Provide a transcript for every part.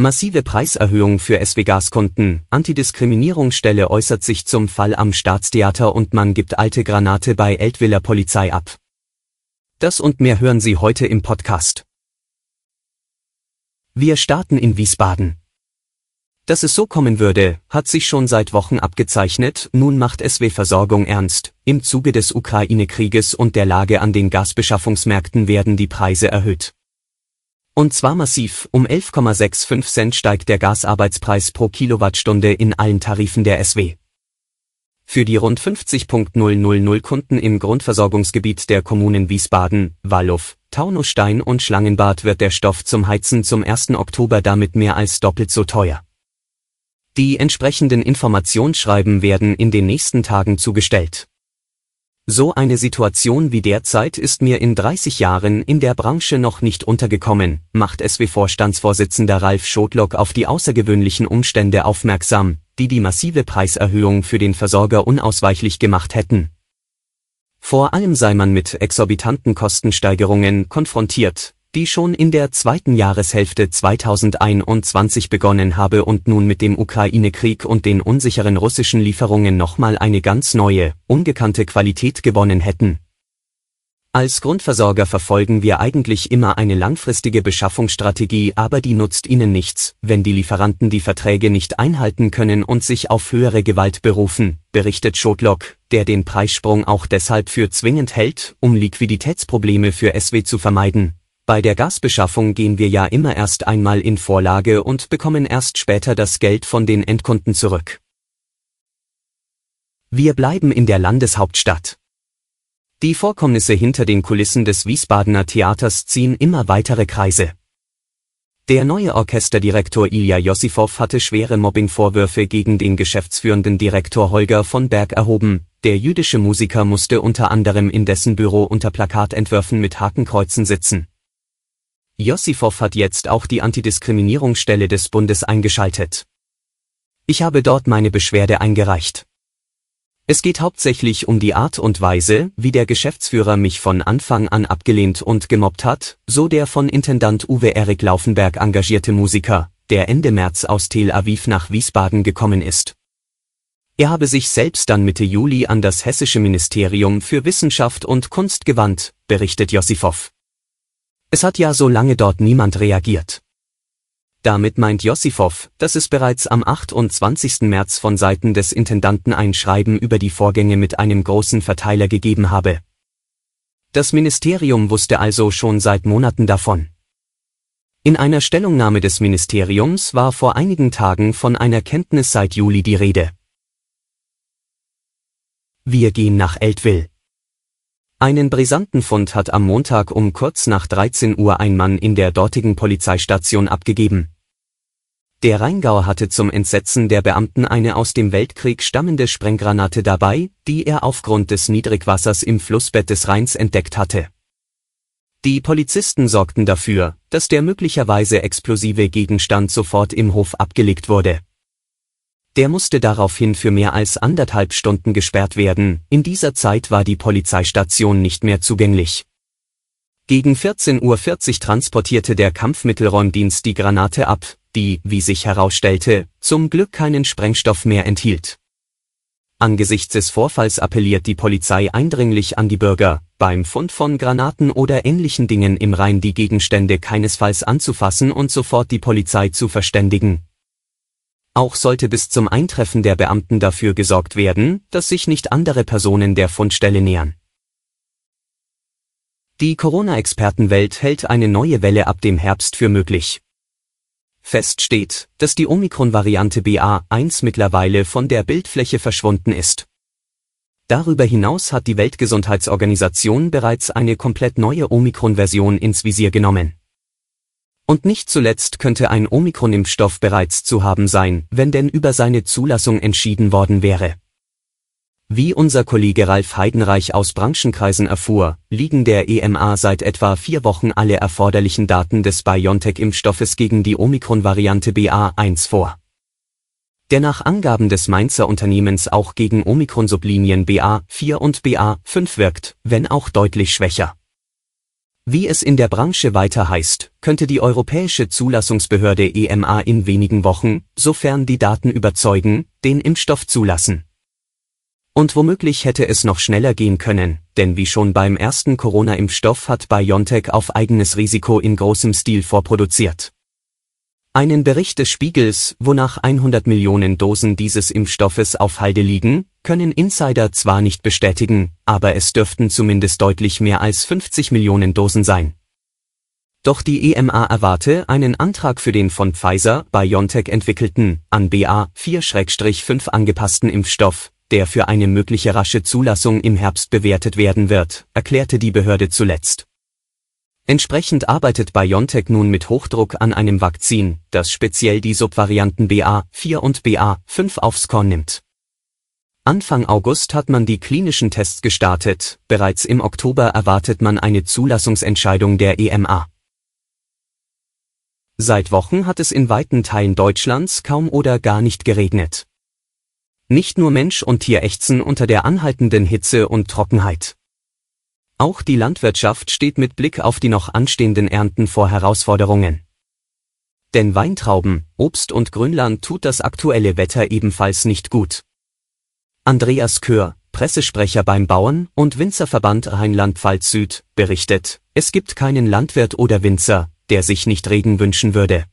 Massive Preiserhöhung für SW-Gaskunden, Antidiskriminierungsstelle äußert sich zum Fall am Staatstheater und man gibt alte Granate bei Eltwiller Polizei ab. Das und mehr hören Sie heute im Podcast. Wir starten in Wiesbaden. Dass es so kommen würde, hat sich schon seit Wochen abgezeichnet, nun macht SW Versorgung ernst. Im Zuge des Ukraine-Krieges und der Lage an den Gasbeschaffungsmärkten werden die Preise erhöht. Und zwar massiv, um 11,65 Cent steigt der Gasarbeitspreis pro Kilowattstunde in allen Tarifen der SW. Für die rund 50.000 Kunden im Grundversorgungsgebiet der Kommunen Wiesbaden, Wallow, Taunusstein und Schlangenbad wird der Stoff zum Heizen zum 1. Oktober damit mehr als doppelt so teuer. Die entsprechenden Informationsschreiben werden in den nächsten Tagen zugestellt. So eine Situation wie derzeit ist mir in 30 Jahren in der Branche noch nicht untergekommen, macht SW-Vorstandsvorsitzender Ralf Schotlock auf die außergewöhnlichen Umstände aufmerksam, die die massive Preiserhöhung für den Versorger unausweichlich gemacht hätten. Vor allem sei man mit exorbitanten Kostensteigerungen konfrontiert, die schon in der zweiten Jahreshälfte 2021 begonnen habe und nun mit dem Ukraine-Krieg und den unsicheren russischen Lieferungen nochmal eine ganz neue, ungekannte Qualität gewonnen hätten. Als Grundversorger verfolgen wir eigentlich immer eine langfristige Beschaffungsstrategie, aber die nutzt Ihnen nichts, wenn die Lieferanten die Verträge nicht einhalten können und sich auf höhere Gewalt berufen, berichtet Schotlock, der den Preissprung auch deshalb für zwingend hält, um Liquiditätsprobleme für SW zu vermeiden. Bei der Gasbeschaffung gehen wir ja immer erst einmal in Vorlage und bekommen erst später das Geld von den Endkunden zurück. Wir bleiben in der Landeshauptstadt. Die Vorkommnisse hinter den Kulissen des Wiesbadener Theaters ziehen immer weitere Kreise. Der neue Orchesterdirektor Ilja Josifow hatte schwere Mobbingvorwürfe gegen den geschäftsführenden Direktor Holger von Berg erhoben. Der jüdische Musiker musste unter anderem in dessen Büro unter Plakatentwürfen mit Hakenkreuzen sitzen. Josifow hat jetzt auch die Antidiskriminierungsstelle des Bundes eingeschaltet. Ich habe dort meine Beschwerde eingereicht. Es geht hauptsächlich um die Art und Weise, wie der Geschäftsführer mich von Anfang an abgelehnt und gemobbt hat, so der von Intendant Uwe Erik Laufenberg engagierte Musiker, der Ende März aus Tel Aviv nach Wiesbaden gekommen ist. Er habe sich selbst dann Mitte Juli an das hessische Ministerium für Wissenschaft und Kunst gewandt, berichtet Josifow. Es hat ja so lange dort niemand reagiert. Damit meint Josifow, dass es bereits am 28. März von Seiten des Intendanten ein Schreiben über die Vorgänge mit einem großen Verteiler gegeben habe. Das Ministerium wusste also schon seit Monaten davon. In einer Stellungnahme des Ministeriums war vor einigen Tagen von einer Kenntnis seit Juli die Rede. Wir gehen nach Eltville. Einen brisanten Fund hat am Montag um kurz nach 13 Uhr ein Mann in der dortigen Polizeistation abgegeben. Der Rheingauer hatte zum Entsetzen der Beamten eine aus dem Weltkrieg stammende Sprenggranate dabei, die er aufgrund des Niedrigwassers im Flussbett des Rheins entdeckt hatte. Die Polizisten sorgten dafür, dass der möglicherweise explosive Gegenstand sofort im Hof abgelegt wurde. Der musste daraufhin für mehr als anderthalb Stunden gesperrt werden, in dieser Zeit war die Polizeistation nicht mehr zugänglich. Gegen 14.40 Uhr transportierte der Kampfmittelräumdienst die Granate ab, die, wie sich herausstellte, zum Glück keinen Sprengstoff mehr enthielt. Angesichts des Vorfalls appelliert die Polizei eindringlich an die Bürger, beim Fund von Granaten oder ähnlichen Dingen im Rhein die Gegenstände keinesfalls anzufassen und sofort die Polizei zu verständigen, auch sollte bis zum Eintreffen der Beamten dafür gesorgt werden, dass sich nicht andere Personen der Fundstelle nähern. Die Corona-Expertenwelt hält eine neue Welle ab dem Herbst für möglich. Fest steht, dass die Omikron-Variante BA1 mittlerweile von der Bildfläche verschwunden ist. Darüber hinaus hat die Weltgesundheitsorganisation bereits eine komplett neue Omikron-Version ins Visier genommen. Und nicht zuletzt könnte ein Omikron-Impfstoff bereits zu haben sein, wenn denn über seine Zulassung entschieden worden wäre. Wie unser Kollege Ralf Heidenreich aus Branchenkreisen erfuhr, liegen der EMA seit etwa vier Wochen alle erforderlichen Daten des BioNTech-Impfstoffes gegen die Omikron-Variante BA1 vor. Der nach Angaben des Mainzer Unternehmens auch gegen Omikron-Sublinien BA4 und BA5 wirkt, wenn auch deutlich schwächer. Wie es in der Branche weiter heißt, könnte die europäische Zulassungsbehörde EMA in wenigen Wochen, sofern die Daten überzeugen, den Impfstoff zulassen. Und womöglich hätte es noch schneller gehen können, denn wie schon beim ersten Corona-Impfstoff hat BioNTech auf eigenes Risiko in großem Stil vorproduziert. Einen Bericht des Spiegels, wonach 100 Millionen Dosen dieses Impfstoffes auf Halde liegen, können Insider zwar nicht bestätigen, aber es dürften zumindest deutlich mehr als 50 Millionen Dosen sein. Doch die EMA erwarte einen Antrag für den von Pfizer BioNTech entwickelten, an BA4-5 angepassten Impfstoff, der für eine mögliche rasche Zulassung im Herbst bewertet werden wird, erklärte die Behörde zuletzt. Entsprechend arbeitet BioNTech nun mit Hochdruck an einem Vakzin, das speziell die Subvarianten BA4 und BA5 aufs Korn nimmt. Anfang August hat man die klinischen Tests gestartet, bereits im Oktober erwartet man eine Zulassungsentscheidung der EMA. Seit Wochen hat es in weiten Teilen Deutschlands kaum oder gar nicht geregnet. Nicht nur Mensch und Tier ächzen unter der anhaltenden Hitze und Trockenheit. Auch die Landwirtschaft steht mit Blick auf die noch anstehenden Ernten vor Herausforderungen. Denn Weintrauben, Obst und Grünland tut das aktuelle Wetter ebenfalls nicht gut. Andreas Kör, Pressesprecher beim Bauern- und Winzerverband Rheinland-Pfalz Süd, berichtet, es gibt keinen Landwirt oder Winzer, der sich nicht Regen wünschen würde.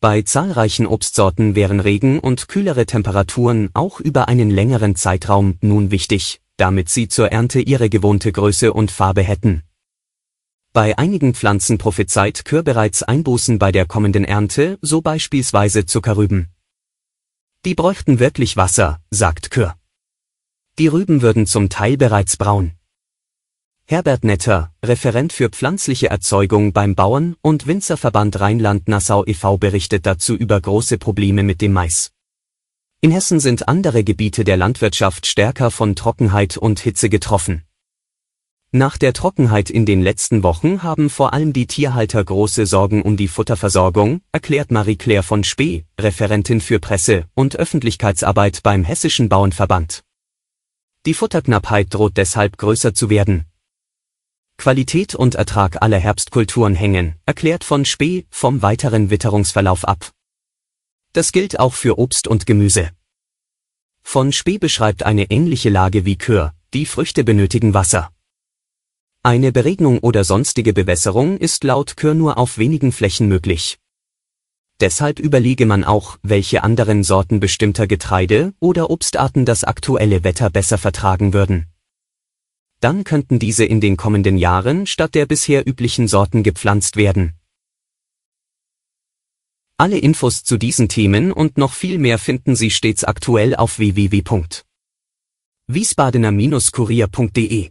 Bei zahlreichen Obstsorten wären Regen und kühlere Temperaturen auch über einen längeren Zeitraum nun wichtig, damit sie zur Ernte ihre gewohnte Größe und Farbe hätten. Bei einigen Pflanzen prophezeit Kür bereits Einbußen bei der kommenden Ernte, so beispielsweise Zuckerrüben. Die bräuchten wirklich Wasser, sagt Kür. Die Rüben würden zum Teil bereits braun. Herbert Netter, Referent für pflanzliche Erzeugung beim Bauern- und Winzerverband Rheinland-Nassau e.V. berichtet dazu über große Probleme mit dem Mais. In Hessen sind andere Gebiete der Landwirtschaft stärker von Trockenheit und Hitze getroffen. Nach der Trockenheit in den letzten Wochen haben vor allem die Tierhalter große Sorgen um die Futterversorgung, erklärt Marie-Claire von Spee, Referentin für Presse- und Öffentlichkeitsarbeit beim Hessischen Bauernverband. Die Futterknappheit droht deshalb größer zu werden. Qualität und Ertrag aller Herbstkulturen hängen, erklärt von Spee, vom weiteren Witterungsverlauf ab. Das gilt auch für Obst und Gemüse. Von Spee beschreibt eine ähnliche Lage wie Kür, die Früchte benötigen Wasser. Eine Beregnung oder sonstige Bewässerung ist laut Kür nur auf wenigen Flächen möglich. Deshalb überlege man auch, welche anderen Sorten bestimmter Getreide oder Obstarten das aktuelle Wetter besser vertragen würden. Dann könnten diese in den kommenden Jahren statt der bisher üblichen Sorten gepflanzt werden. Alle Infos zu diesen Themen und noch viel mehr finden Sie stets aktuell auf www.wiesbadener-kurier.de.